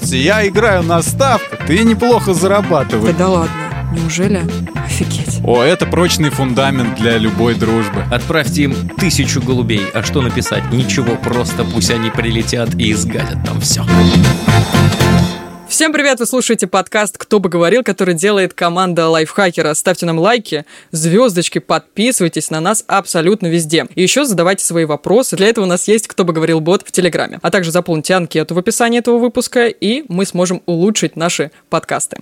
кстати, я играю на ставках, ты неплохо зарабатываешь. Да, да ладно, неужели? Офигеть. О, это прочный фундамент для любой дружбы. Отправьте им тысячу голубей. А что написать? Ничего, просто пусть они прилетят и изгадят там все. Всем привет! Вы слушаете подкаст «Кто бы говорил», который делает команда лайфхакера. Ставьте нам лайки, звездочки, подписывайтесь на нас абсолютно везде. И еще задавайте свои вопросы. Для этого у нас есть «Кто бы говорил» бот в Телеграме. А также заполните анкету в описании этого выпуска, и мы сможем улучшить наши подкасты.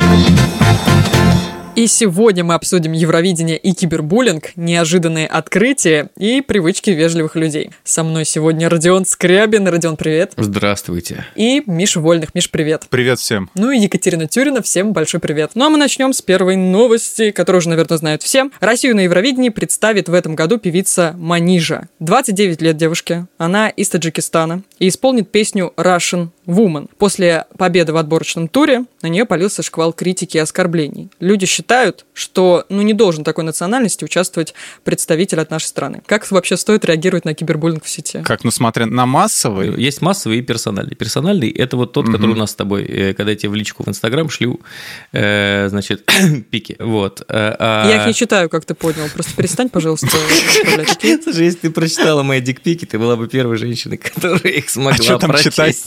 И сегодня мы обсудим Евровидение и кибербуллинг, неожиданные открытия и привычки вежливых людей. Со мной сегодня Родион Скрябин. Родион, привет. Здравствуйте. И Миша Вольных. Миш, привет. Привет всем. Ну и Екатерина Тюрина. Всем большой привет. Ну а мы начнем с первой новости, которую уже, наверное, знают все. Россию на Евровидении представит в этом году певица Манижа. 29 лет девушке. Она из Таджикистана и исполнит песню Russian Woman. После победы в отборочном туре на нее полился шквал критики и оскорблений. Люди считают, что ну, не должен такой национальности участвовать представитель от нашей страны. Как вообще стоит реагировать на кибербуллинг в сети? Как, ну смотря на массовый? Есть массовый и персональный. Персональный – это вот тот, угу. который у нас с тобой, э, когда я тебе в личку в Инстаграм шлю, э, значит, пики. Вот. Э, а... Я их не читаю, как ты понял. Просто перестань, пожалуйста, Слушай, если ты прочитала мои дикпики, ты была бы первой женщиной, которая их смогла а прочесть.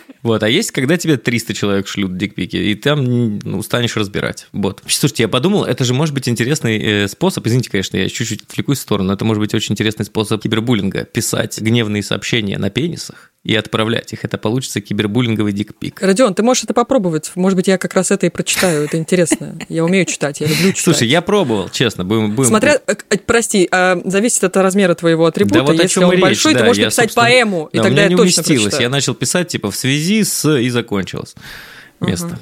Вот, а есть, когда тебе 300 человек шлют дикпики, и там ну, устанешь разбирать. Вот. Слушайте, я подумал, это же может быть интересный э, способ, извините, конечно, я чуть-чуть отвлекусь в сторону, но это может быть очень интересный способ кибербуллинга, писать гневные сообщения на пенисах, и отправлять их. Это получится кибербуллинговый дикпик. Родион, ты можешь это попробовать. Может быть, я как раз это и прочитаю. Это интересно. Я умею читать, я люблю читать. Слушай, я пробовал, честно. Будем, будем... Смотря, э, прости, а, зависит от размера твоего атрибута. Да вот Если он речь, большой, да, ты можешь написать поэму, и да, тогда я не точно уместилось. Я начал писать, типа, в связи с... и закончилось место.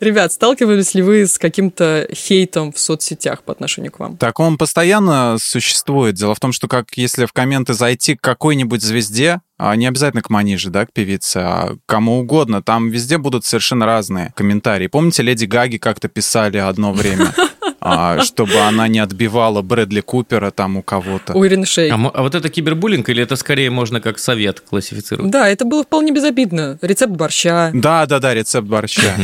Ребят, сталкивались ли вы с каким-то хейтом в соцсетях по отношению к вам? Так он постоянно существует. Дело в том, что как если в комменты зайти к какой-нибудь звезде, а не обязательно к Маниже, да, к певице, а кому угодно. Там везде будут совершенно разные комментарии. Помните, Леди Гаги как-то писали одно время? а, чтобы она не отбивала Брэдли Купера там у кого-то. У Ирины Шей. А, а вот это кибербуллинг или это скорее можно как совет классифицировать? Да, это было вполне безобидно. Рецепт борща. Да, да, да, рецепт борща.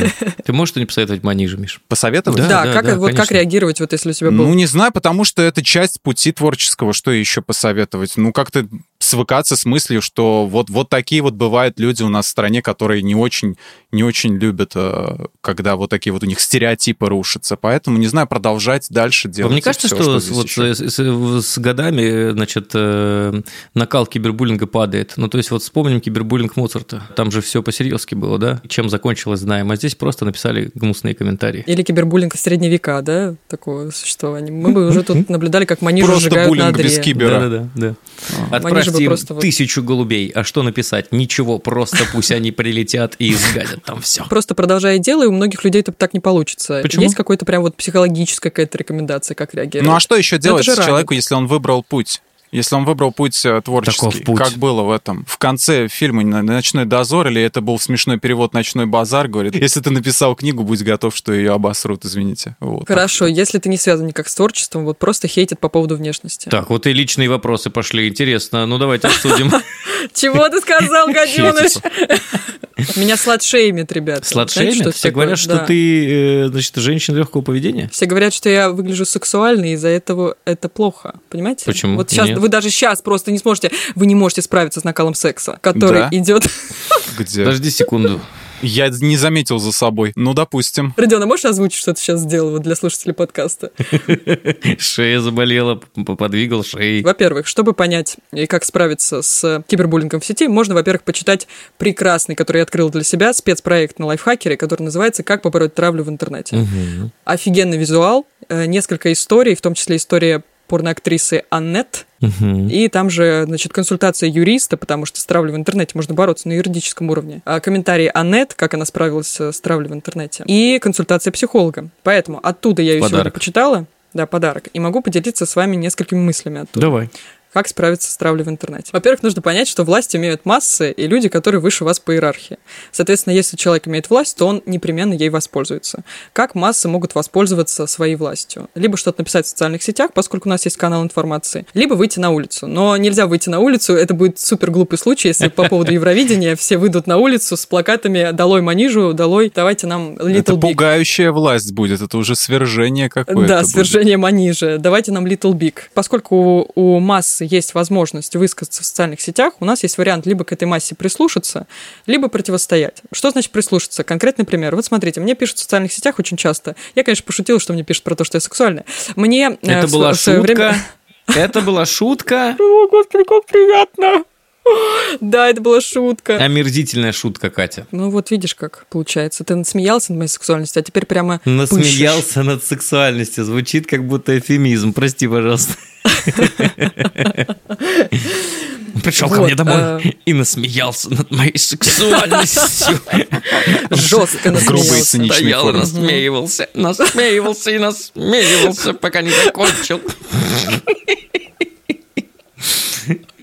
Ты можешь что-нибудь посоветовать Манижу, Миш? Посоветовать? Да, да, как, да, вот как реагировать, вот если у тебя был... Ну, не знаю, потому что это часть пути творческого. Что еще посоветовать? Ну, как-то свыкаться с мыслью, что вот, вот такие вот бывают люди у нас в стране, которые не очень, не очень любят, э, когда вот такие вот у них стереотипы рушатся. Поэтому, не знаю, продолжать дальше делать. Мне кажется, все, что, что вот с, с, с годами, значит, э, накал кибербуллинга падает. Ну, то есть вот вспомним кибербуллинг Моцарта. Там же все по-серьезки было, да? Чем закончилось, знаем. А здесь просто написали гнусные комментарии. Или кибербуллинг в средние века, да? Такого существования. Мы бы уже тут наблюдали, как манижу сжигают на без кибера. Да-да-да. да. Отправьте им просто тысячу голубей. А что написать? Ничего, просто пусть они прилетят и изгадят там все. Просто продолжая дело, и у многих людей это так не получится. Почему? Есть какой-то прям вот психологическая какая-то рекомендация, как реагировать? Ну а что еще делать человеку, если он выбрал путь? если он выбрал путь э, творческий, путь. как было в этом. В конце фильма «Ночной дозор» или это был смешной перевод «Ночной базар», говорит, если ты написал книгу, будь готов, что ее обосрут, извините. Вот, Хорошо, так. если ты не связан никак с творчеством, вот просто хейтят по поводу внешности. Так, вот и личные вопросы пошли, интересно. Ну, давайте обсудим. Чего ты сказал, гаденыш? Меня сладшеймит, ребят. Сладшеймит? Все говорят, что ты, э, значит, женщина легкого поведения? Все говорят, что я выгляжу сексуально, и из-за этого это плохо. Понимаете? Почему? Вот сейчас вы даже сейчас просто не сможете, вы не можете справиться с накалом секса, который идет. Подожди секунду. Я не заметил за собой. Ну, допустим. Родион, а можешь озвучить, что ты сейчас сделал для слушателей подкаста? Шея заболела, подвигал шеей. Во-первых, чтобы понять и как справиться с кибербуллингом в сети, можно, во-первых, почитать прекрасный, который я открыл для себя, спецпроект на лайфхакере, который называется «Как побороть травлю в интернете». Угу. Офигенный визуал, э, несколько историй, в том числе история порноактрисы Аннет. Угу. И там же, значит, консультация юриста, потому что с травлей в интернете можно бороться на юридическом уровне. А комментарий Аннет, как она справилась с травлей в интернете. И консультация психолога. Поэтому оттуда я ее подарок. сегодня почитала. Да, подарок. И могу поделиться с вами несколькими мыслями оттуда. Давай. Как справиться с травлей в интернете? Во-первых, нужно понять, что власть имеют массы и люди, которые выше вас по иерархии. Соответственно, если человек имеет власть, то он непременно ей воспользуется. Как массы могут воспользоваться своей властью? Либо что-то написать в социальных сетях, поскольку у нас есть канал информации, либо выйти на улицу. Но нельзя выйти на улицу, это будет супер глупый случай, если по поводу Евровидения все выйдут на улицу с плакатами «Долой Манижу», «Долой, давайте нам Little Это Big». пугающая власть будет, это уже свержение какое-то Да, будет. свержение Манижа. Давайте нам Little Big. Поскольку у, у массы есть возможность высказаться в социальных сетях, у нас есть вариант либо к этой массе прислушаться, либо противостоять. Что значит прислушаться? Конкретный пример. Вот смотрите, мне пишут в социальных сетях очень часто. Я, конечно, пошутила, что мне пишут про то, что я сексуальная. Мне э, Это в была свое шутка. время- Это была шутка. О, господи, как приятно. Да, это была шутка. Омерзительная шутка, Катя. Ну вот видишь, как получается. Ты смеялся над моей сексуальностью, а теперь прямо. Насмеялся над сексуальностью. Звучит как будто эфемизм. Прости, пожалуйста. Пришел ко мне домой э. и насмеялся над моей сексуальностью. Жестко насмеялся. Стоял и насмеивался, насмеивался и насмеивался, пока не закончил.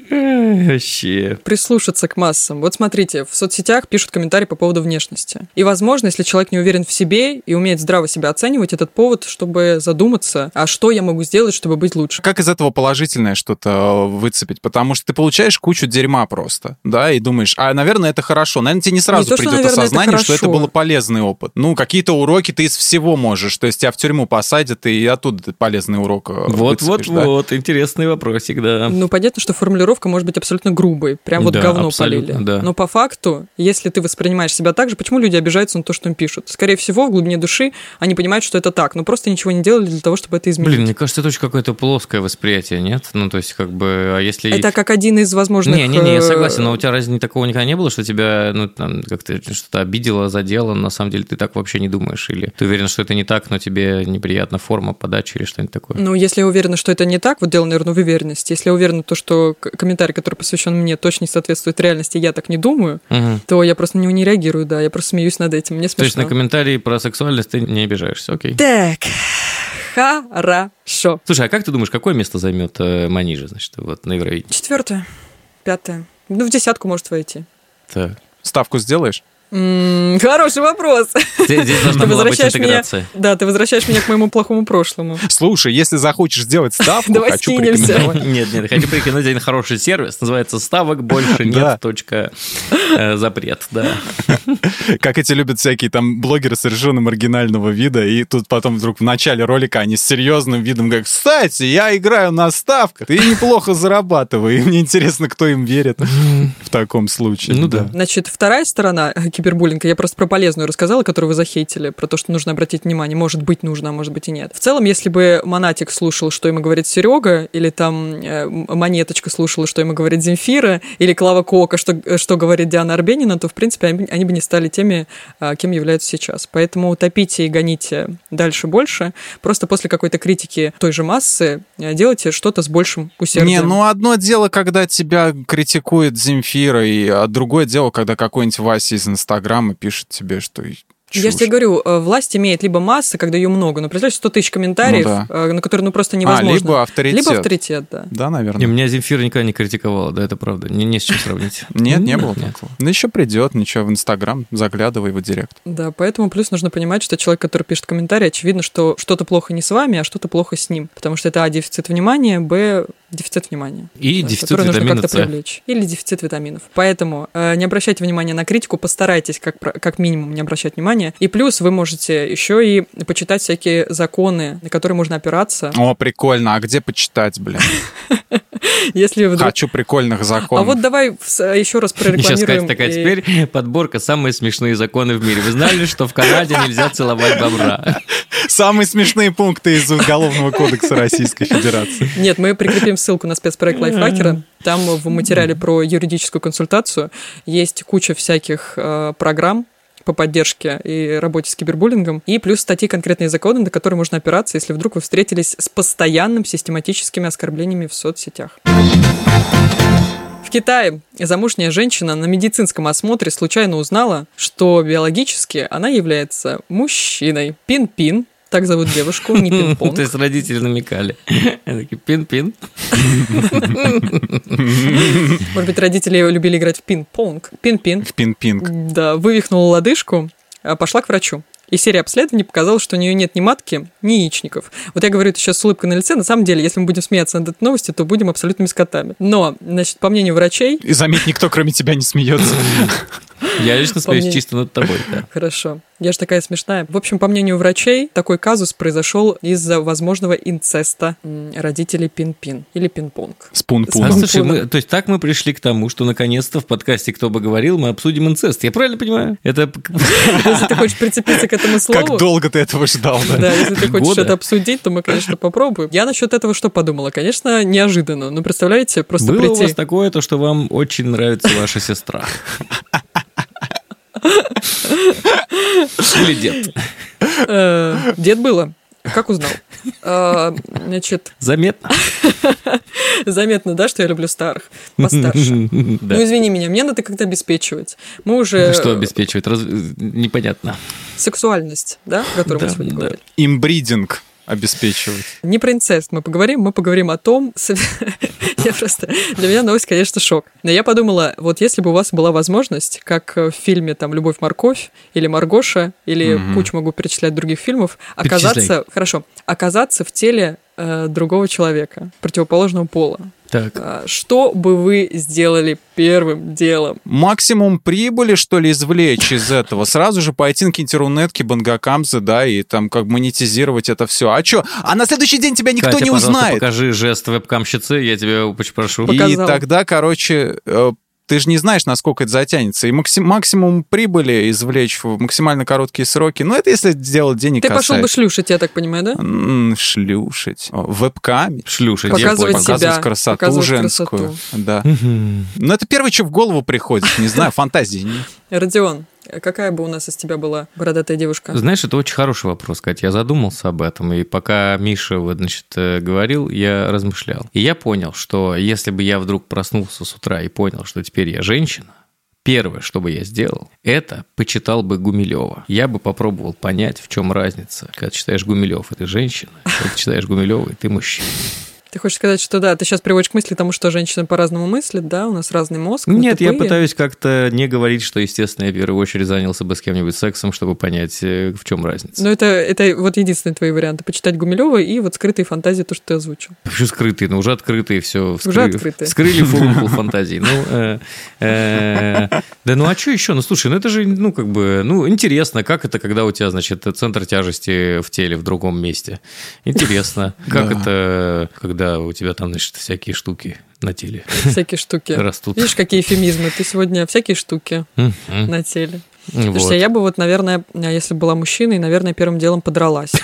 Вообще. прислушаться к массам. Вот смотрите, в соцсетях пишут комментарии по поводу внешности. И, возможно, если человек не уверен в себе и умеет здраво себя оценивать, этот повод, чтобы задуматься, а что я могу сделать, чтобы быть лучше. Как из этого положительное что-то выцепить? Потому что ты получаешь кучу дерьма просто, да, и думаешь, а, наверное, это хорошо. Наверное, тебе не сразу Не то, что, придет наверное, это осознание, что это хорошо. был полезный опыт. Ну, какие-то уроки ты из всего можешь. То есть тебя в тюрьму посадят, и оттуда ты полезный урок э, выцепишь, да. Вот-вот-вот, интересный вопросик, да. Ну, понятно, что формулировка может быть абсолютно грубой. Прям вот Да, говно полили. да. Но по факту, если ты воспринимаешь себя так же, почему люди обижаются на то, что им пишут? Скорее всего, в глубине души они понимают, что это так, но просто ничего не делали для того, чтобы это изменить. Блин, мне кажется, это очень какое-то плоское восприятие, нет? Ну, то есть, как бы, а если... это как один из возможных... Не-не-не, я э, согласен, но у тебя разве такого никогда не было, что тебя, ну, там, как-то что-то обидело, задело, на самом деле ты так вообще не думаешь? Или ты уверен, что это не так, но тебе неприятна форма подачи или что-нибудь такое? Ну, если я уверена, что это не так, вот дело, наверное, в уверенности. Если я уверена, то, что комментарий, который посвящен мне, точно не соответствует реальности, я так не думаю, Мгм. то я просто на него не реагирую, да, я просто смеюсь над этим, мне То есть смешно. на комментарии про сексуальность ты не обижаешься, окей. Так, хорошо. Слушай, а как ты думаешь, какое место займет э, Манижа, значит, вот на Евровидении? Четвертое, пятое. Ну, в десятку может войти. Так. Ставку сделаешь? М, Хороший вопрос. Здесь, здесь должна Ты была быть возвращаешь меня, интеграция. да, ты возвращаешь меня к моему плохому прошлому. Слушай, если захочешь сделать ставку, Давай хочу скинемся. порекомендовать. Нет, нет, хочу прикинуть один хороший сервис, называется ставок больше нет, Да. точка, э, запрет, да. Как эти любят всякие там блогеры совершенно маргинального вида, и тут потом вдруг в начале ролика они с серьезным видом говорят, кстати, я играю на ставках, и неплохо зарабатываю, и мне интересно, кто им верит в таком случае. Ну да. Значит, вторая сторона кибербуллинга, я просто про полезную рассказала, которую вы захейтили, про то, что нужно обратить внимание, может быть нужно, а может быть и нет. В целом, если бы Монатик слушал, что ему говорит Серега, или там э, Монеточка слушала, что ему говорит Земфира, или Клава Кока, что, э, что говорит Диана Арбенина, то, в принципе, они, бы не стали теми, а, кем являются сейчас. Поэтому топите и гоните дальше больше. Просто после какой-то критики той же массы э, делайте что-то с большим усердием. Не, ну одно дело, когда тебя критикует Земфира, и а другое дело, когда какой-нибудь Вася из пишет тебе, что Я же чушь. тебе говорю, э, власть имеет либо масса, когда ее много, но представляешь, 100 тысяч комментариев, Ну э, на которые ну просто А, невозможно. либо авторитет. Либо авторитет, да. Да, наверное. меня Земфира никогда не критиковала, да, это правда. Не, не с чем сравнить. Нет, не было такого. Ну, еще придет, ничего, в Инстаграм, заглядывай в директ. Да, поэтому плюс нужно понимать, что человек, который пишет комментарий, очевидно, что что-то плохо не с вами, а что-то плохо с ним. Потому что это, а, дефицит внимания, б, дефицит внимания. И да, дефицит который нужно витамина как-то привлечь. Или дефицит витаминов. Поэтому э, не обращайте внимания на критику, постарайтесь как, как минимум не обращать внимания. И плюс вы можете еще и почитать всякие законы, на которые можно опираться. О, прикольно, а где почитать, блин? Если вдруг... Хочу прикольных А законов. вот давай еще раз И сейчас прорекламируем. Катя такая, и- теперь подборка «Самые смешные законы в мире». Вы знали, что в Канаде нельзя целовать бобра? Самые смешные пункты из Уголовного кодекса Российской Федерации. Нет, мы прикрепим ссылку на спецпроект Лайфхакера. Там в материале про юридическую консультацию есть куча всяких э, программ по поддержке и работе с кибербуллингом, и плюс статьи конкретные законы, на которые можно опираться, если вдруг вы встретились с постоянным систематическими оскорблениями в соцсетях. В Китае замужняя женщина на медицинском осмотре случайно узнала, что биологически она является мужчиной. Пин-пин. Так зовут девушку, не пинг-понг. То есть родители намекали. Такие, пин-пин. Может быть, родители любили играть в пин-понг. Пин-пин. В пин-пинг. Да, вывихнула лодыжку, а пошла к врачу. И серия обследований показала, что у нее нет ни матки, ни яичников. Вот я говорю это сейчас с улыбкой на лице. На самом деле, если мы будем смеяться над этой новостью, то будем абсолютными скотами. Но, значит, по мнению врачей... И заметь, никто кроме тебя не смеется. Я лично смеюсь чисто над тобой. Хорошо. Я же такая смешная. В общем, по мнению врачей, такой казус произошел из-за возможного инцеста родителей Пин-Пин или Пин-Понг. Спун-пун. А, слушай, мы, то есть так мы пришли к тому, что наконец-то в подкасте «Кто бы говорил» мы обсудим инцест. Я правильно понимаю? Это... Если ты хочешь прицепиться к этому слову... Как долго ты этого ждал, да? Да, если ты хочешь это обсудить, то мы, конечно, попробуем. Я насчет этого что подумала? Конечно, неожиданно. Но представляете, просто Было прийти... у вас такое, то, что вам очень нравится ваша сестра? Или дед? Э, дед было. Как узнал? А, значит... Заметно. Заметно, да, что я люблю старых, постарше. Ну, извини меня, мне надо как-то обеспечивать. Мы уже... Что обеспечивать? Непонятно. Сексуальность, да, о которой мы сегодня говорили. Имбридинг обеспечивать. Не про инцест мы поговорим, мы поговорим о том... Я просто... Для меня новость, конечно, шок. Но я подумала, вот если бы у вас была возможность, как в фильме там «Любовь-морковь» или «Маргоша», или угу. кучу могу перечислять других фильмов, оказаться... Хорошо. Оказаться в теле э, другого человека, противоположного пола. Так. А, что бы вы сделали первым делом? Максимум прибыли, что ли, извлечь из этого? Сразу же пойти на какие-нибудь рунетки, бангакамзы, да, и там как монетизировать это все. А что? А на следующий день тебя никто Катя, не узнает. покажи жест вебкамщицы, я тебя очень прошу. И тогда, короче, э, ты же не знаешь, насколько это затянется. И максим, максимум прибыли извлечь в максимально короткие сроки. Ну, это если сделать денег Ты касается. пошел бы шлюшить, я так понимаю, да? М-м, шлюшить. В вебкаме. Шлюшить. Показывать я себя. Показывать красоту показывать женскую. Красоту. Да. Ну, это первое, что в голову приходит. Не знаю, фантазии нет. Родион, Какая бы у нас из тебя была бородатая девушка? Знаешь, это очень хороший вопрос, Катя. Я задумался об этом, и пока Миша вот, значит, э, говорил, я размышлял. И я понял, что если бы я вдруг проснулся с утра и понял, что теперь я женщина, первое, что бы я сделал, это почитал бы Гумилева. Я бы попробовал понять, в чем разница. Когда читаешь Гумилев, это женщина, когда читаешь Гумилева, ты мужчина. Ты хочешь сказать, что да, ты сейчас приводишь к мысли тому, что женщины по-разному мыслят, да, у нас разный мозг. Нет, я пытаюсь как-то не говорить, что, естественно, я в первую очередь занялся бы с кем-нибудь сексом, чтобы понять, э, в чем разница. Ну, это, это вот единственные твои варианты. Почитать Гумилева и вот скрытые фантазии, то, что ты озвучил. Почему скрытые? Ну, уже открытые, все. Уже открытые. Скрыли фурункул фантазий. Ну, э, э, да ну, а что еще? Ну, слушай, ну, это же, ну, как бы, ну, интересно, как это, когда у тебя, значит, центр тяжести в теле в другом месте. Интересно. Как это, когда у тебя там, значит, всякие штуки на теле. Всякие штуки. Растут. Видишь, какие эфемизмы. Ты сегодня всякие штуки на теле. Вот. Слушай, я бы вот, наверное, если была мужчиной, наверное, первым делом подралась.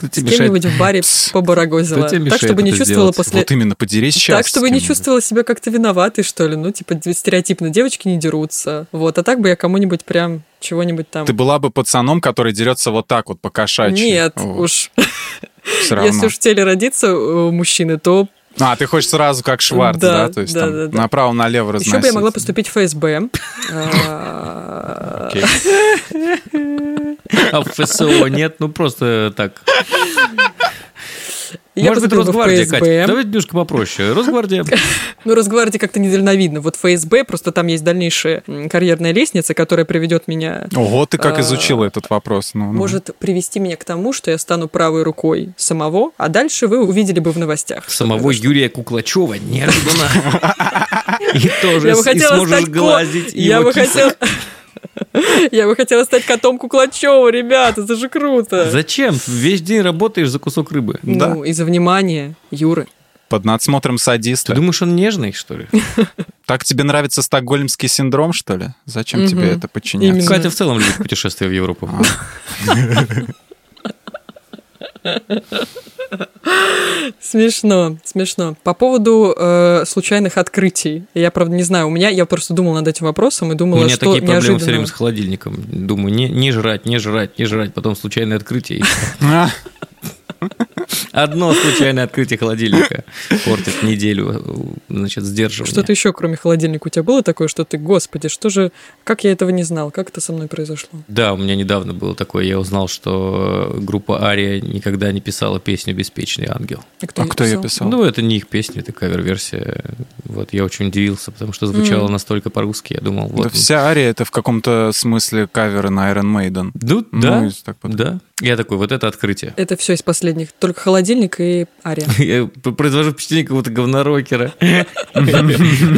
С кем-нибудь в баре побарагозила. Так, чтобы не чувствовала после... Вот именно, подерись сейчас. Так, чтобы не чувствовала себя как-то виноватой, что ли. Ну, типа, стереотипно, девочки не дерутся. Вот, а так бы я кому-нибудь прям чего-нибудь там... Ты была бы пацаном, который дерется вот так вот по кошачьи. Нет, уж. Если уж в теле родится у мужчины, то а, ты хочешь сразу как Шварц, да? да? То есть да, там да, да. направо-налево разносить. Еще бы я могла поступить в ФСБ. А в ФСО нет? Ну, просто так. Я Может быть, Росгвардия, Катя. Давайте немножко попроще. Росгвардия. Ну, Росгвардия как-то недальновидно. Вот ФСБ, просто там есть дальнейшая карьерная лестница, которая приведет меня... Ого, ты как изучила этот вопрос. Ну, может привести меня к тому, что я стану правой рукой самого, а дальше вы увидели бы в новостях. Самого Юрия Куклачева неожиданно. И тоже сможешь глазить. Я бы хотела... Я бы хотела стать котом Куклачева, ребята, это же круто. Зачем? Весь день работаешь за кусок рыбы. Ну, да. из-за внимания Юры. Под надсмотром садиста. Ты думаешь, он нежный, что ли? Так тебе нравится стокгольмский синдром, что ли? Зачем тебе это подчиняться? Катя в целом любит путешествия в Европу. Смешно, смешно. По поводу э, случайных открытий. Я, правда, не знаю, у меня, я просто думала над этим вопросом и думала, у меня что такие проблемы неожиданно... все время с холодильником. Думаю, не, не жрать, не жрать, не жрать, потом случайное открытие. Одно случайное открытие холодильника портит неделю, значит, сдерживания. Что-то еще, кроме холодильника, у тебя было такое, что ты, господи, что же, как я этого не знал, как это со мной произошло? Да, у меня недавно было такое, я узнал, что группа Ария никогда не писала песню «Беспечный ангел». А кто, а кто ее писал? Ну, это не их песня, это кавер-версия. Вот, я очень удивился, потому что звучало mm. настолько по-русски, я думал, вот. Да вся Ария это в каком-то смысле кавер на Iron Maiden. Ну, ну да, так вот. да. Я такой, вот это открытие. Это все из последних, только холодильник и Ария. Я произвожу впечатление какого-то говнорокера.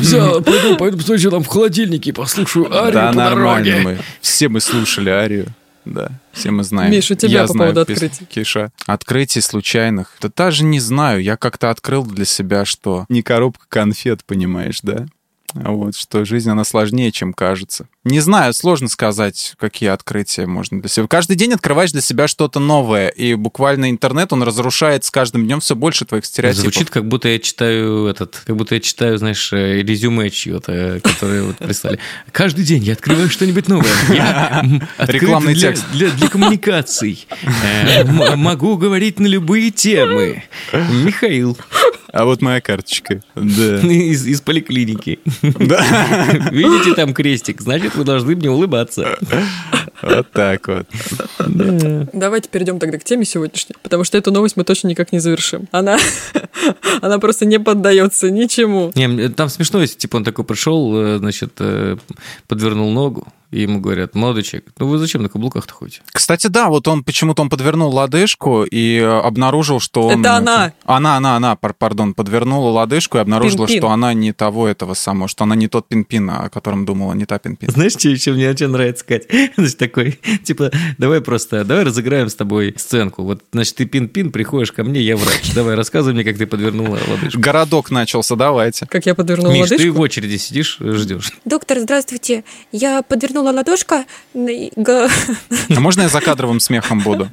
Все, пойду, пойду посмотрю, там в холодильнике, послушаю Арию Да, нормально мы. Все мы слушали Арию. Да, все мы знаем. Миша, у тебя я по знаю, поводу открытий. Киша. Открытий случайных. Да даже не знаю. Я как-то открыл для себя, что не коробка конфет, понимаешь, да? Вот, что жизнь, она сложнее, чем кажется. Не знаю, сложно сказать, какие открытия можно для себя. Каждый день открываешь для себя что-то новое, и буквально интернет, он разрушает с каждым днем все больше твоих стереотипов. Звучит, как будто я читаю этот, как будто я читаю, знаешь, э, резюме чье-то, которое вот прислали. Каждый день я открываю что-нибудь новое. Рекламный текст. Для, для коммуникаций. Э, могу говорить на любые темы. Михаил. А вот моя карточка. Да. Из, из поликлиники. Да. Видите там крестик? Значит, вы должны мне улыбаться. Вот так вот. Да. Давайте перейдем тогда к теме сегодняшней, потому что эту новость мы точно никак не завершим. Она, она просто не поддается ничему. Не, там смешно, если типа он такой пришел, э, значит, э, подвернул ногу, и ему говорят, молодой человек, ну вы зачем на каблуках-то ходите? Кстати, да, вот он почему-то он подвернул лодыжку и обнаружил, что он... Это она! Она, она, она, пардон, подвернула лодыжку и обнаружила, пин -пин. что она не того этого самого, что она не тот пин-пин, о котором думала, не та пин-пин. Знаешь, что еще мне очень нравится сказать? Значит, такой, типа, давай просто, давай разыграем с тобой сценку. Вот, значит, ты пин-пин, приходишь ко мне, я врач. Давай, рассказывай мне, как ты подвернула лодыжку. Городок начался, давайте. Как я подвернула Миш, лодыжку? ты в очереди сидишь, ждешь. Доктор, здравствуйте. Я подвернула ладошка, а можно я за кадровым смехом буду?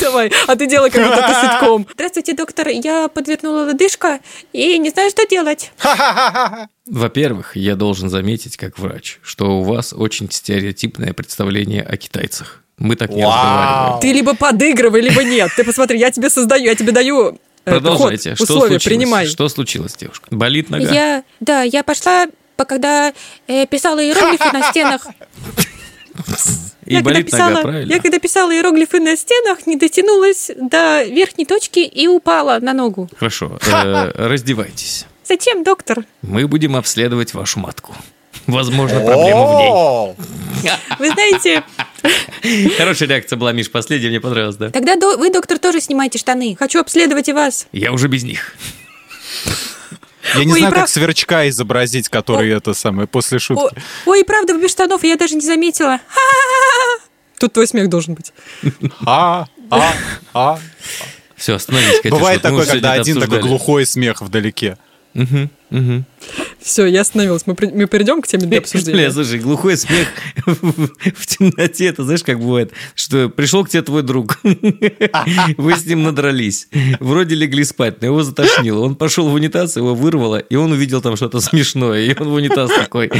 Давай, а ты делай как будто ты ситком. Здравствуйте, доктор, я подвернула лодыжка и не знаю, что делать. Во-первых, я должен заметить, как врач, что у вас очень стереотипное представление о китайцах. Мы так не разговариваем. Ты либо подыгрывай, либо нет. Ты посмотри, я тебе создаю, я тебе даю э, Продолжайте. Ход, что условия, случилось? принимай. Что случилось, девушка? Болит нога? Я, да, я пошла, когда э, писала иероглифы на стенах. И я болит когда писала, нога, правильно? Я когда писала иероглифы на стенах, не дотянулась до верхней точки и упала на ногу. Хорошо, э, раздевайтесь. Зачем, доктор? Мы будем обследовать вашу матку. Возможно, проблема в ней. Вы знаете... Хорошая реакция была, Миш, последняя, мне понравилась, да? Тогда вы, доктор, тоже снимайте штаны. Хочу обследовать и вас. Я уже без них. Я не Ой, знаю, прав... как сверчка изобразить, который О... это самое, после шутки. О... Ой, правда, без штанов, я даже не заметила. Тут твой смех должен быть. А, а, а. Все, остановись. Бывает такое, когда один такой глухой смех вдалеке. Угу, угу. Все, я остановилась. Мы, мы перейдем к теме для обсуждения. Бля, слушай, глухой смех в темноте, это знаешь, как бывает, что пришел к тебе твой друг, вы с ним надрались, вроде легли спать, но его затошнило. Он пошел в унитаз, его вырвало, и он увидел там что-то смешное, и он в унитаз такой...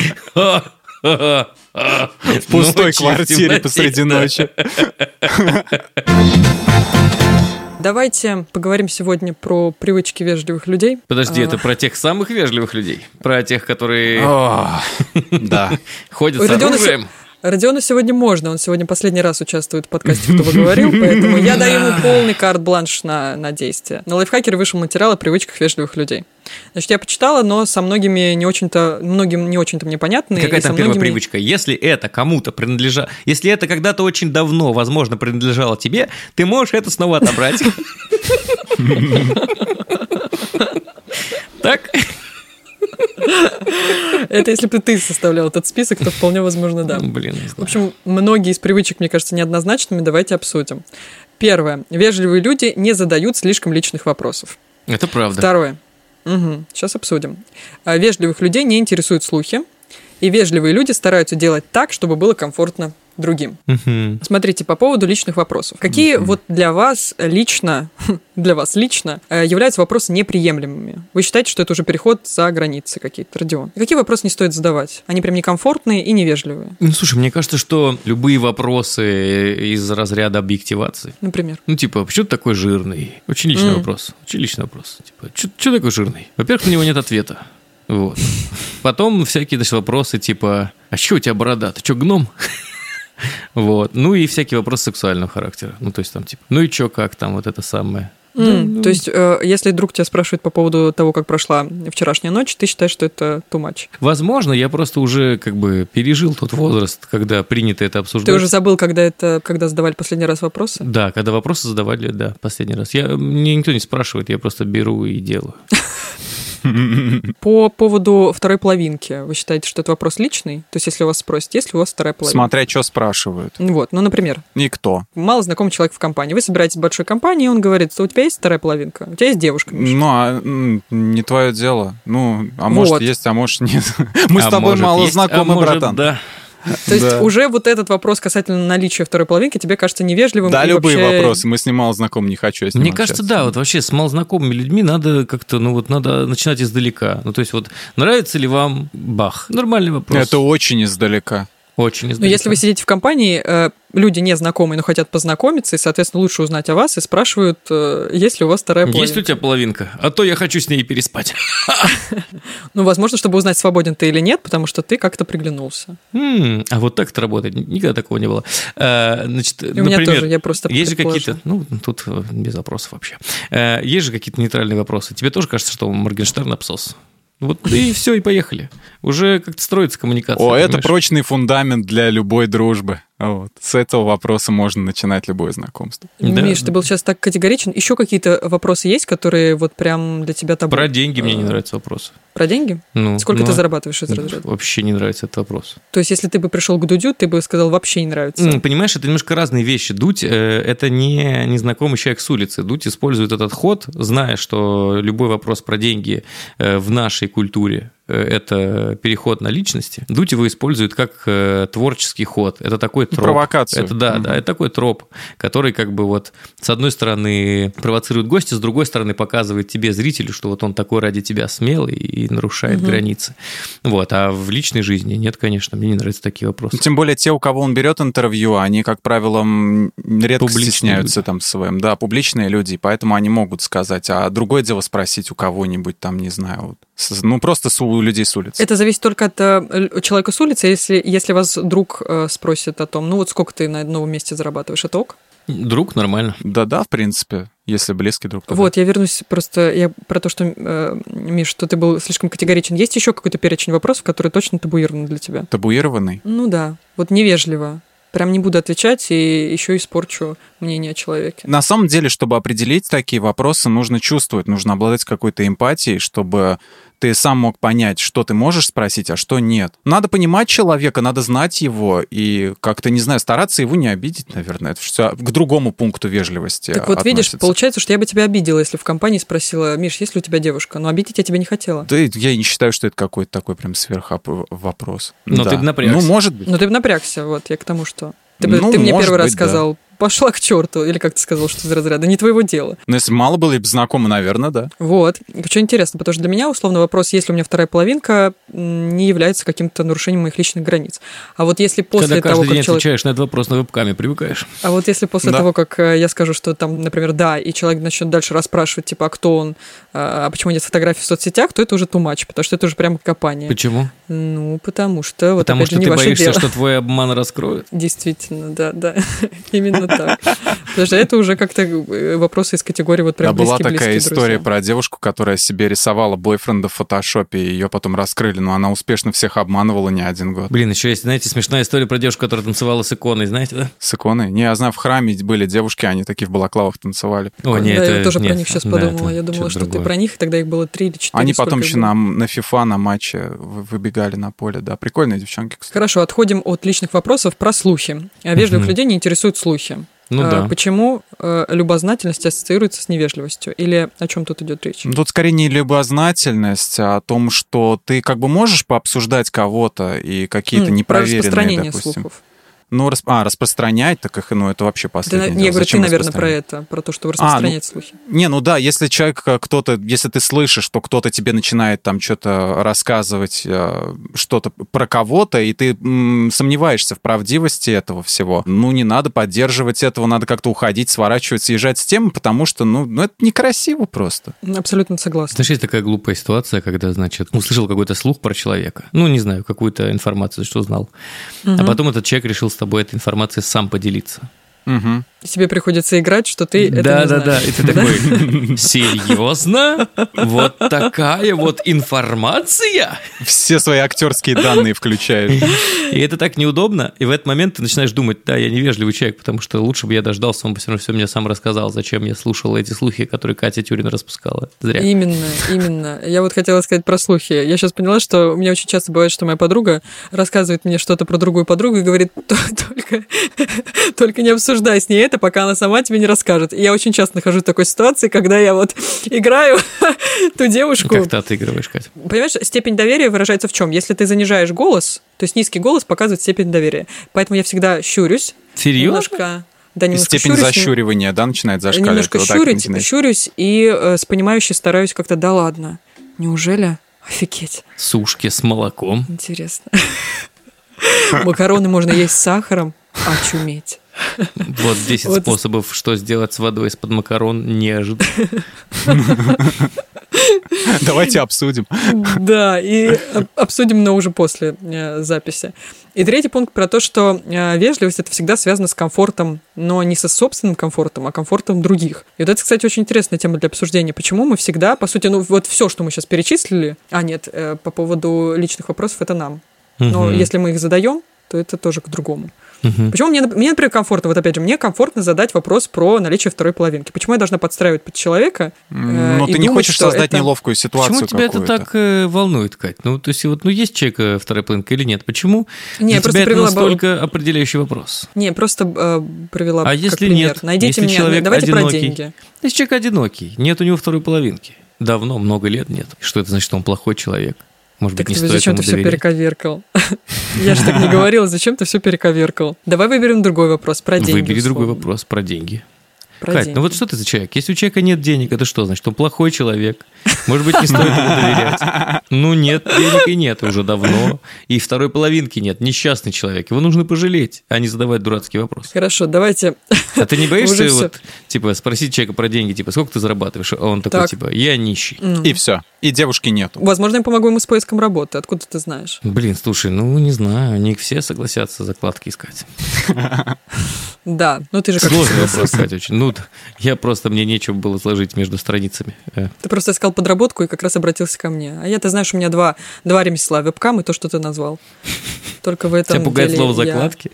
В пустой квартире посреди ночи. Давайте поговорим сегодня про привычки вежливых людей. Подожди, а... это про тех самых вежливых людей? Про тех, которые... Да. Ходят с оружием? Родиону сегодня можно, он сегодня последний раз участвует в подкасте «Кто бы говорил», поэтому я даю ему полный карт-бланш на, на действие. На лайфхакере вышел материал о привычках вежливых людей. Значит, я почитала, но со многими не очень-то, многим не очень-то мне понятно. Какая там многими... первая привычка? Если это кому-то принадлежало, если это когда-то очень давно, возможно, принадлежало тебе, ты можешь это снова отобрать. Так? Это если бы ты составлял этот список, то вполне возможно, да. Ну, блин, В общем, многие из привычек, мне кажется, неоднозначными. Давайте обсудим. Первое. Вежливые люди не задают слишком личных вопросов. Это правда. Второе. Угу. Сейчас обсудим. А, вежливых людей не интересуют слухи, и вежливые люди стараются делать так, чтобы было комфортно другим. Смотрите, по поводу личных вопросов. Какие вот для вас лично, для вас лично э, являются вопросы неприемлемыми? Вы считаете, что это уже переход за границы какие-то, Родион? Какие вопросы не стоит задавать? Они прям некомфортные и невежливые. Ну, слушай, мне кажется, что любые вопросы из разряда объективации. Например? Ну, типа, почему ты такой жирный? Очень личный mm. вопрос. Очень личный вопрос. Типа, что такой жирный? Во-первых, на него нет ответа. Вот. Потом всякие значит, вопросы типа, а что у тебя борода? Ты что, гном? Вот. Ну и всякие вопросы сексуального характера. Ну, то есть там типа, ну и что, как там вот это самое? Mm, да, ну... То есть, э, если друг тебя спрашивает по поводу того, как прошла вчерашняя ночь, ты считаешь, что это too much? Возможно, я просто уже как бы пережил тот возраст, когда принято это обсуждать. Ты уже забыл, когда это, когда задавали последний раз вопросы? Да, когда вопросы задавали, да, последний раз. Я, мне никто не спрашивает, я просто беру и делаю. По поводу второй половинки, вы считаете, что это вопрос личный? То есть, если у вас спросят, есть ли у вас вторая половинка? Смотря, что спрашивают. Вот, ну, например. Никто. Мало знакомый человек в компании. Вы собираетесь в большой компании, и он говорит, что у тебя есть вторая половинка? У тебя есть девушка? Миша? Ну, а не твое дело. Ну, а может вот. есть, а может нет. Мы а с тобой мало есть, знакомы, а может, братан. Да. То есть уже вот этот вопрос касательно наличия второй половинки тебе кажется невежливым? Да, любые вообще... вопросы. Мы с ним мало знакомы, не хочу Мне кажется, да, вот вообще с малознакомыми людьми надо как-то, ну вот надо начинать издалека. Ну то есть вот нравится ли вам Бах? Нормальный вопрос. Это очень издалека. Очень издалека. Но если вы сидите в компании, э, люди незнакомые, но хотят познакомиться, и, соответственно, лучше узнать о вас, и спрашивают, э, есть ли у вас вторая половинка. Есть у тебя половинка? А то я хочу с ней переспать. Ну, возможно, чтобы узнать, свободен ты или нет, потому что ты как-то приглянулся. А вот так это работает. Никогда такого не было. Э, значит, У меня тоже, я просто Есть же какие-то, ну, тут без вопросов вообще. Есть же какие-то нейтральные вопросы. Тебе тоже кажется, что Моргенштерн обсос? Вот и все, и поехали. Уже как-то строится коммуникация. О, понимаешь? это прочный фундамент для любой дружбы. Вот. С этого вопроса можно начинать любое знакомство. Да. Миш, ты был сейчас так категоричен. Еще какие-то вопросы есть, которые вот прям для тебя табу? Про деньги мне не нравится вопрос. Про деньги? Ну, Сколько ну, ты зарабатываешь из разряда? Вообще не нравится этот вопрос. То есть, если ты бы пришел к Дудю, ты бы сказал, вообще не нравится? Понимаешь, это немножко разные вещи. Дудь э, – это не незнакомый человек с улицы. Дудь использует этот ход, зная, что любой вопрос про деньги э, в нашей культуре Э, это переход на личности, Дудь его использует как э, творческий ход. Это такой троп. Провокация. Это, да, mm да, это такой троп, который как бы вот с одной стороны провоцирует гостя, с другой стороны показывает тебе, зрителю, что вот он такой ради тебя смелый и нарушает mm границы. Вот, а в личной жизни нет, конечно, мне не нравятся такие вопросы. Тем более те, у кого он берет интервью, они, как правило, редко публичные стесняются люди. там своим, да, публичные люди, поэтому они могут сказать, а другое дело спросить у кого-нибудь там, не знаю, ну просто с у людей с улицы. Это зависит только от э, человека с улицы. Если, если вас друг э, спросит о том, ну вот сколько ты на новом месте зарабатываешь, это ок? Друг нормально. Да-да, в принципе, если близкий друг. Тогда. Вот, я вернусь просто я про то, что, э, Миш, что ты был слишком категоричен. Есть еще какой-то перечень вопросов, который точно табуирован для тебя? Табуированный? Ну да, вот невежливо прям не буду отвечать и еще испорчу мнение о человеке. На самом деле, чтобы определить такие вопросы, нужно чувствовать, нужно обладать какой-то эмпатией, чтобы ты сам мог понять, что ты можешь спросить, а что нет. Надо понимать человека, надо знать его и как-то, не знаю, стараться его не обидеть, наверное. Это все к другому пункту вежливости Так вот, относится. видишь, получается, что я бы тебя обидела, если в компании спросила, Миш, есть ли у тебя девушка? Но обидеть я тебя не хотела. Да я не считаю, что это какой-то такой прям сверх вопрос. Но да. ты бы напрягся. Ну, может быть. Но ты бы напрягся, вот, я к тому, что... Ты, ну, ты мне первый быть, раз сказал, пошла к черту, или как ты сказал, что из разряда, не твоего дела. Ну, если мало были бы знакомы, наверное, да. Вот. Что интересно, потому что для меня, условно, вопрос, если у меня вторая половинка, не является каким-то нарушением моих личных границ. А вот если после Когда того, каждый как день человек... отвечаешь на этот вопрос на вебкаме, привыкаешь. А вот если после да. того, как э, я скажу, что там, например, да, и человек начнет дальше расспрашивать, типа, а кто он, а, а почему нет фотографий в соцсетях, то это уже too much, потому что это уже прямо копание. Почему? Ну, потому что... Вот, потому опять что же, не ты боишься, дело. что твой обман раскроют? Действительно, да, да. Именно так. Потому что это уже как-то э, вопросы из категории вот прям А была такая близкие история друзья. про девушку, которая себе рисовала бойфренда в фотошопе, и ее потом раскрыли, но она успешно всех обманывала не один год. Блин, еще есть, знаете, смешная история про девушку, которая танцевала с иконой, знаете, да? С иконой? Не, я знаю, в храме были девушки, они такие в балаклавах танцевали. О, нет, да, это, я тоже нет, про них сейчас да, подумала. это Я думала, что ты другое. про них, и тогда их было три или четыре. Они потом еще было. на, на FIFA, на матче вы- выбегали на поле, да. Прикольные девчонки, кстати. Хорошо, отходим от личных вопросов про слухи. А Вежливых Мгм. людей не интересуют слухи. Ну А, да. Почему э, любознательность ассоциируется с невежливостью? Или о чем тут идет речь? Тут скорее не любознательность, а о том, что ты как бы можешь пообсуждать кого-то и какие-то М, про непроверенные, распространение допустим. слухов. Ну, расп... а, распространять, так их, ну, это вообще последнее Да, дело. я говорю, Зачем ты, наверное, про это, про то, чтобы распространять слухи. Не, ну да, если человек, э, кто-то, если ты слышишь, что кто-то тебе начинает там что-то рассказывать, э, что-то про кого-то, и ты м, сомневаешься в правдивости этого всего, ну, не надо поддерживать этого, надо как-то уходить, сворачивать, съезжать с темы, потому что, ну, ну это некрасиво просто. Абсолютно согласна. Знаешь, есть такая глупая ситуация, когда, значит, услышал какой-то слух про человека. Ну, не знаю, какую-то информацию, что знал. А потом этот человек решил с тобой этой информацией сам поделиться. Мгм. Тебе приходится играть, что ты это да, не да, да. знаешь. И ты такой, серьезно? Вот такая вот информация? Все свои актерские данные включаешь. И это так неудобно. И в этот момент ты начинаешь думать, да, я невежливый человек, потому что лучше бы я дождался, он бы все равно все мне сам рассказал, зачем я слушал эти слухи, которые Катя Тюрина распускала. Зря. Именно, именно. Я вот хотела сказать про слухи. Я сейчас поняла, что у меня очень часто бывает, что моя подруга рассказывает мне что-то про другую подругу и говорит, «Т- только, только не обсуждай с ней это, пока она сама тебе не расскажет. И я очень часто нахожусь в такой ситуации, когда я вот играю ту девушку. Как ты отыгрываешь, Катя? Понимаешь, степень доверия выражается в чем? Если ты занижаешь голос, то есть низкий голос показывает степень доверия. Поэтому я всегда щурюсь. Серьезно? Немножко, да, И немножко степень щурюсь, защуривания, да, начинает зашкаливать. Немножко Вот так щурить, начинает. щурюсь и э, с понимающей стараюсь как-то, да ладно, неужели? Офигеть, Сушки с молоком. интересно. Макароны можно есть с сахаром, очуметь. Вот 10 Вот. способов, что сделать с водой из-под макарон неожиданно. Давайте обсудим. Да, и об- обсудим, но уже после э, записи. И третий пункт про то, что э, вежливость это всегда связано с комфортом, но не со собственным комфортом, а комфортом других. И вот это, кстати, очень интересная тема для обсуждения. Почему мы всегда, по сути, ну вот все, что мы сейчас перечислили, а нет, э, по поводу личных вопросов, это нам. Но если мы их задаем, то это тоже к другому. Мгм. Почему мне, мне, например, комфортно, вот опять же, мне комфортно задать вопрос про наличие второй половинки. Почему я должна подстраивать под человека? э, и ты не думать, хочешь что создать это- неловкую ситуацию Почему тебя это так э, волнует, Кать? Ну, то есть, вот, ну, есть человек э, вторая половинка или нет? Почему Не, для я просто тебя это привела бы- настолько определяющий вопрос? Не, просто э, привела А если пример. нет? Найдите Если мне, человек давайте про одинокий? деньги. Если человек одинокий, нет у него второй половинки. Давно, много лет нет. Что это значит, что он плохой человек? Может Так быть, не ты стоит зачем ты все доверять? перековеркал? Я же так не говорила, зачем ты все перековеркал? Давай выберем другой вопрос про деньги. Выбери другой вопрос про деньги. Про Кать, деньги. ну вот что ты за человек? Если у человека нет денег, это что значит? Он плохой человек. Может быть, не стоит ему доверять. Ну, нет денег и нет уже давно. И второй половинки нет. Несчастный человек. Его нужно пожалеть, а не задавать дурацкий вопрос. Хорошо, давайте. А ты не боишься вот, типа, спросить человека про деньги, типа, сколько ты зарабатываешь? А он такой, Так. типа, я нищий. И все. И девушки нету. Возможно, я помогу ему с поиском работы. Откуда ты знаешь? Блин, слушай, ну, не знаю, не все согласятся закладки искать. Да, ну ты же как Сложный вопрос, очень. Ну, я просто, мне нечего было сложить между страницами. Э, Ты просто искал подработку и как раз обратился ко мне. А я, ты знаешь, у меня два, два ремесла. Вебкам и то, что ты назвал. Только в этом Тебя пугает деле слово я- закладки?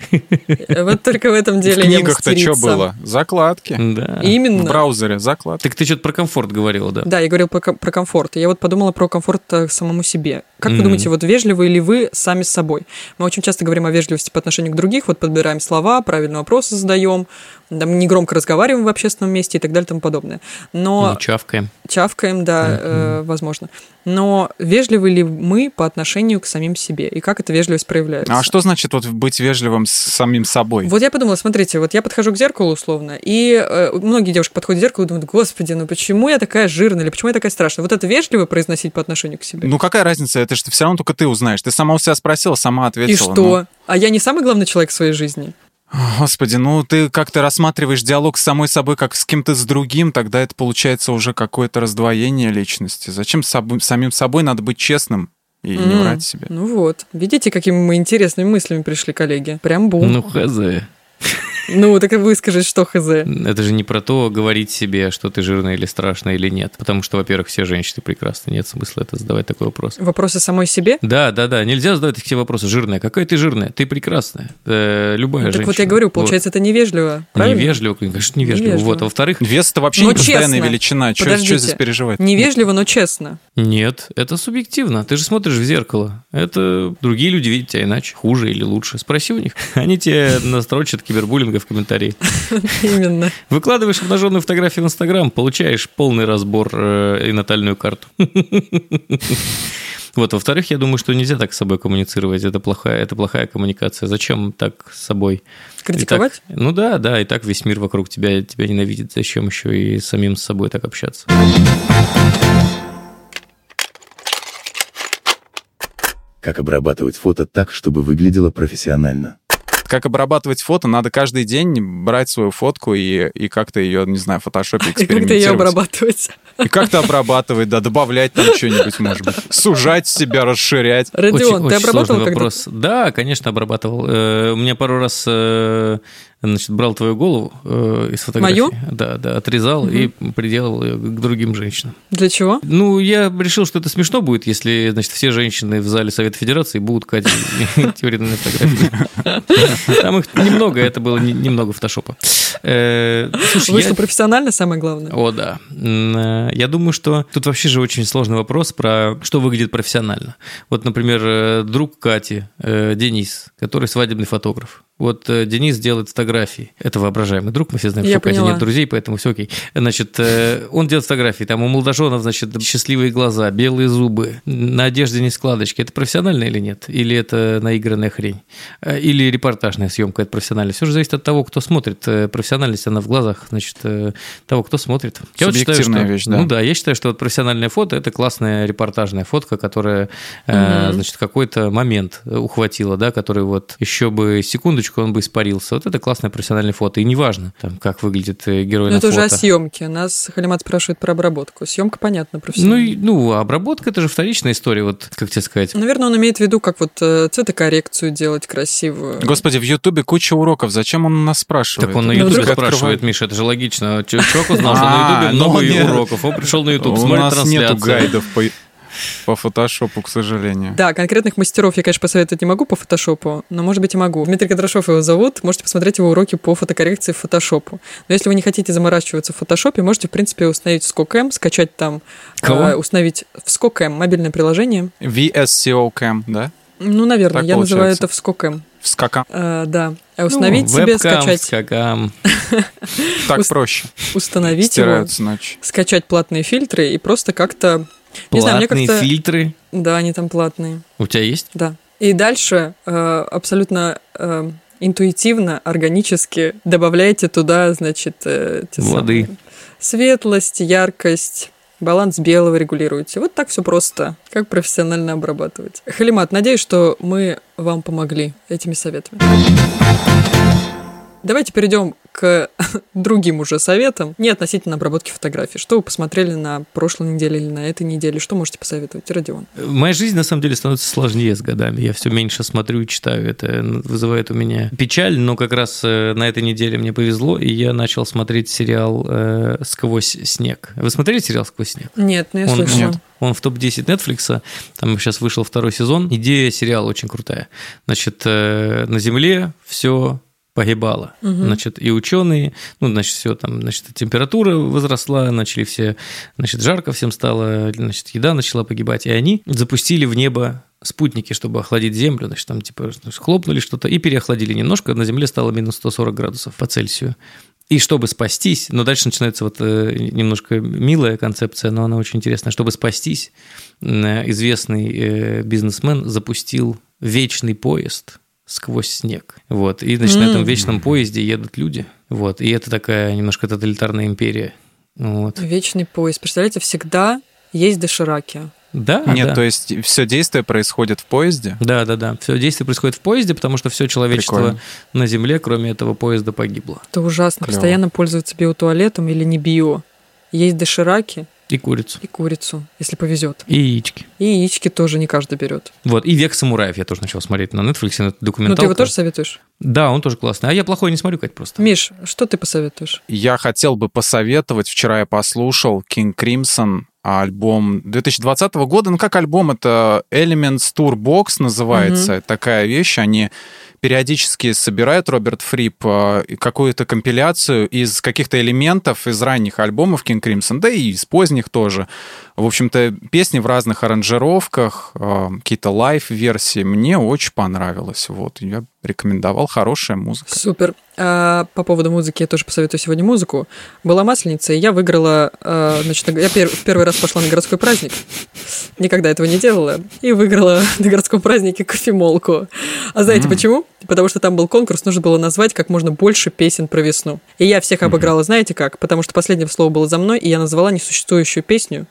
Вот только в этом В деле я книгах-то что было? Закладки. Да. В Именно. браузере закладки. Так ты что-то про комфорт говорила, да? Да, я говорил про, про комфорт. Я вот подумала про комфорт э, самому себе. Как вы Мгм. думаете, вот вежливы ли вы сами с собой? Мы очень часто говорим о вежливости по отношению к других, вот подбираем слова, правильные вопросы задаем, там, негромко разговариваем в общественном месте и так далее и тому подобное. Но Ну, чавкаем. чавкаем, да, э, возможно. Но вежливы ли мы по отношению к самим себе? И как эта вежливость проявляется? А что значит вот быть вежливым с самим собой? Вот я подумала, смотрите, вот я подхожу к зеркалу условно, и э, многие девушки подходят к зеркалу и думают, господи, ну почему я такая жирная, или почему я такая страшная? Вот это вежливо произносить по отношению к себе? Ну какая разница? Это же все равно только ты узнаешь. Ты сама у себя спросила, сама и ответила. что? А я не самый главный человек в своей жизни? Ну, Господи, ну ты как-то рассматриваешь диалог с самой собой как с кем-то с другим, тогда это получается уже какое-то раздвоение личности. Зачем с собой- самим собой надо быть честным и не М, врать себе? Ну вот. Видите, какими мы интересными мыслями пришли, коллеги? Прям бум. Ну, хз. Ну, так и выскажи, что хз. Это же не про то, говорить себе, что ты жирная или страшная или нет. Потому что, во-первых, все женщины прекрасны. Нет смысла это задавать такой вопрос. Вопросы самой себе? Да, да, да. Нельзя задавать такие вопросы. Жирная. Какая ты жирная? Ты прекрасная. Э, любая так женщина. вот я говорю, Вот. получается, это невежливо, правильно? Невежливо, конечно, невежливо. Невежливо. Вот. А во-вторых, Вес это вообще Но не постоянная честно. величина. Что здесь переживать? Невежливо, но честно. нет, это субъективно. Ты же смотришь в зеркало. Это другие люди видят тебя иначе, хуже или лучше. Спроси у них. Они тебе настрочат кибербуллинга в комментарии. Именно. Выкладываешь обнаженную фотографию в Инстаграм, получаешь полный разбор э, и натальную карту. Вот, во-вторых, я думаю, что нельзя так с собой коммуницировать. Это плохая, это плохая коммуникация. Зачем так с собой? Критиковать? так, ну да, да, и так весь мир вокруг тебя тебя ненавидит. Зачем еще и самим с собой так общаться? Как обрабатывать фото так, чтобы выглядело профессионально? Как обрабатывать фото, надо каждый день брать свою фотку и, и как-то ее, не знаю, в фотошопе экспериментировать. как-то ее обрабатывать. И как-то обрабатывать, да, добавлять там что-нибудь, может быть. Сужать себя, расширять. Родион, ты обрабатывал вопрос. Да, конечно, обрабатывал. Э, у меня пару раз э, значит, брал твою голову э, из фотографии. Мою? Да, да, отрезал угу. и приделал ее к другим женщинам. Для чего? Ну, я решил, что это смешно будет, если, значит, все женщины в зале Совета Федерации будут катить теорийные фотографии. Там их немного, это было немного фотошопа. Э, Вышло профессионально, самое главное. О, да. Э, я думаю, что тут вообще же очень сложный вопрос про что выглядит профессионально. Вот, например, э, друг Кати, Денис, который свадебный фотограф. Вот э, Денис делает фотографии. Это воображаемый друг, мы все знаем, Я что Катя нет друзей, поэтому все окей. Значит, э, он делает фотографии, там у молодоженов, значит, счастливые глаза, белые зубы, на одежде не складочки. Это профессионально или нет? Или это наигранная хрень? Э, или репортажная съемка, это профессионально? Все же зависит от того, кто смотрит. Профессиональность, она в глазах, значит, того, кто смотрит. Я вот считаю, что, вещь, да. Ну да, я считаю, что вот профессиональное фото – это классная репортажная фотка, которая, угу. значит, какой-то момент ухватила, да, который вот еще бы секундочку секундочку он бы испарился. Вот это классное профессиональное фото. И неважно, там, как выглядит э, герой Но на это фото. уже о съемке. Нас Халимат спрашивает про обработку. Съемка, понятно, профессиональная. Ну, ну, обработка – это же вторичная история, вот как тебе сказать. Наверное, он имеет в виду, как вот э, цветокоррекцию делать красивую. Господи, в Ютубе куча уроков. Зачем он нас спрашивает? Так он на Ютубе ну, спрашивает, Миша, это же логично. Чувак узнал, что на Ютубе а, много ну, уроков. Он пришел на Ютуб, смотрит трансляцию. У нас нету гайдов по по фотошопу, к сожалению. Да, конкретных мастеров я, конечно, посоветовать не могу по фотошопу, но, может быть, и могу. Дмитрий Кондрашов его зовут, можете посмотреть его уроки по фотокоррекции в фотошопу. Но если вы не хотите заморачиваться в фотошопе, можете, в принципе, установить ScoCam, скачать там, Кого? Э, установить в ScoCam мобильное приложение. VSCO Cam, да? Ну, наверное, так я получается. называю это в ScoCam. В скакам. А, да. А установить ну, себе, вебкам, скачать. Скакам. Так проще. Установить его, скачать платные фильтры и просто как-то не знаю, мне как-то... фильтры? Да, они там платные. У тебя есть? Да. И дальше э, абсолютно э, интуитивно, органически добавляете туда, значит, э, те Воды. Самые, светлость, яркость, баланс белого регулируете. Вот так все просто, как профессионально обрабатывать. Халимат, надеюсь, что мы вам помогли этими советами. Давайте перейдем к другим уже советам, не относительно обработки фотографий. Что вы посмотрели на прошлой неделе или на этой неделе? Что можете посоветовать, Родион? Моя жизнь, на самом деле, становится сложнее с годами. Я все меньше смотрю и читаю. Это вызывает у меня печаль, но как раз э, на этой неделе мне повезло, и я начал смотреть сериал э, «Сквозь снег». Вы смотрели сериал «Сквозь снег»? Нет, но я Он, слышала. Нет. Он в топ-10 Netflix, там сейчас вышел второй сезон. Идея сериала очень крутая. Значит, э, на Земле все погибало. Угу. Значит, и ученые, ну, значит, все там, значит, температура возросла, начали все, значит, жарко всем стало, значит, еда начала погибать, и они запустили в небо спутники, чтобы охладить Землю, значит, там, типа, хлопнули что-то и переохладили немножко, на Земле стало минус 140 градусов по Цельсию. И чтобы спастись, но дальше начинается вот э, немножко милая концепция, но она очень интересная. Чтобы спастись, известный э, бизнесмен запустил вечный поезд – сквозь снег. Вот. И, значит, mm. на этом вечном поезде едут люди. Вот. И это такая немножко тоталитарная империя. Вот. Вечный поезд. Представляете, всегда есть дошираки. Да, Нет, да. то есть все действие происходит в поезде? Да, да, да. Все действие происходит в поезде, потому что все человечество Прикольно. на Земле, кроме этого поезда, погибло. Это ужасно. Клево. Постоянно пользоваться биотуалетом или не био. Есть дошираки, и курицу. И курицу, если повезет. И яички. И яички тоже не каждый берет. Вот, и «Век самураев» я тоже начал смотреть на Netflix, на документалку. Ну, ты его тоже советуешь? Да, он тоже классный. А я плохой не смотрю, Кать, просто. Миш, что ты посоветуешь? Я хотел бы посоветовать. Вчера я послушал King Crimson альбом 2020 года. Ну, как альбом, это Elements Tour Box называется. Угу. Такая вещь. Они периодически собирает Роберт Фрип э, какую-то компиляцию из каких-то элементов из ранних альбомов King Crimson, да и из поздних тоже. В общем-то, песни в разных аранжировках, э, какие-то live -версии. Мне очень понравилось. Вот, я рекомендовал, хорошая музыка. Супер. А, по поводу музыки я тоже посоветую сегодня музыку. Была масленица, и я выиграла, а, значит, я пер, в первый раз пошла на городской праздник. Никогда этого не делала. И выиграла на городском празднике кофемолку. А знаете mm. почему? Потому что там был конкурс, нужно было назвать как можно больше песен про весну. И я всех обыграла, mm-hmm. знаете как? Потому что последнее слово было за мной, и я назвала несуществующую песню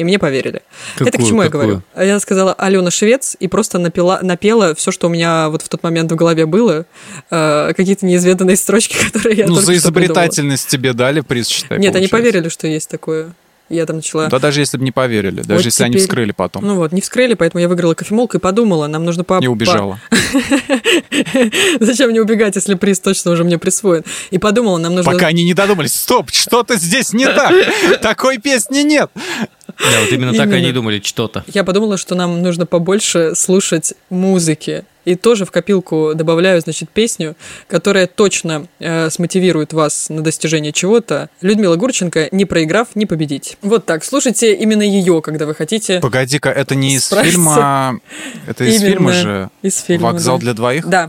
и мне поверили. Какую, Это к чему какую? я говорю? Я сказала Алена Швец и просто напела, напела все, что у меня вот в тот момент в голове было, э, какие-то неизведанные строчки, которые я Ну, за изобретательность тебе дали приз, считай, Нет, получается. они поверили, что есть такое. Я там начала... Да даже если бы не поверили, даже вот если теперь... они вскрыли потом. Ну вот, не вскрыли, поэтому я выиграла кофемолку и подумала, нам нужно по... Не убежала. Зачем мне убегать, если приз точно уже мне присвоен? И подумала, нам нужно... Пока они не додумались. Стоп, что-то здесь не так. Такой песни нет. Да, вот именно, именно так они думали, что-то. Я подумала, что нам нужно побольше слушать музыки. И тоже в копилку добавляю, значит, песню, которая точно э, смотивирует вас на достижение чего-то. Людмила Гурченко «Не проиграв, не победить». Вот так, слушайте именно ее, когда вы хотите. Погоди-ка, это не из фильма... Это из именно фильма же? Из фильма, «Вокзал да. для двоих»? Да.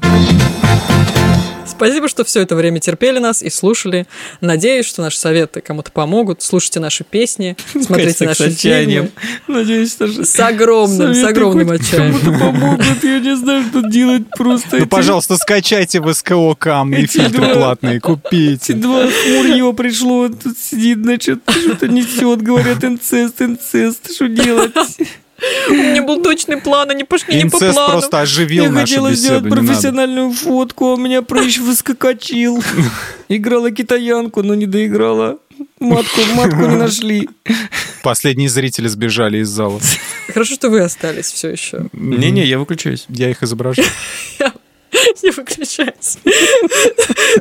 Спасибо, что все это время терпели нас и слушали. Надеюсь, что наши советы кому-то помогут. Слушайте наши песни, смотрите наши фильмы. Надеюсь, что с огромным, с огромным отчаянием. Кому-то помогут, я не знаю, что делать просто. Ну, пожалуйста, скачайте в СКО камни, фильтры платные, купите. Два хмурье пришло, тут сидит, значит, что-то несет, говорят, инцест, инцест, что делать? У меня был точный план, они пошли не по плану. просто оживил Я нашу хотела сделать профессиональную фотку, а у меня прыщ выскокочил. Играла китаянку, но не доиграла. Матку, матку не нашли. Последние зрители сбежали из зала. Хорошо, что вы остались все еще. Не-не, я выключаюсь. Я их изображаю. Не выключайся.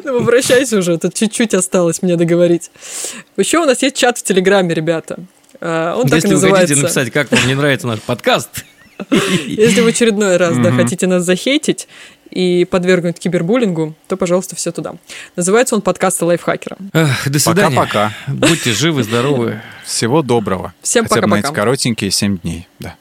Ну, обращайся уже, тут чуть-чуть осталось мне договорить. Еще у нас есть чат в Телеграме, ребята. А, он Если так и вы называется. хотите написать, как вам не нравится наш подкаст, если в очередной раз да, хотите нас захейтить и подвергнуть кибербуллингу, то, пожалуйста, все туда. Называется он подкаст лайфхакера. Эх, до свидания. Пока-пока. Будьте живы, здоровы. Всего доброго. Всем Хотя бы пока-пока. на эти коротенькие 7 дней. Да.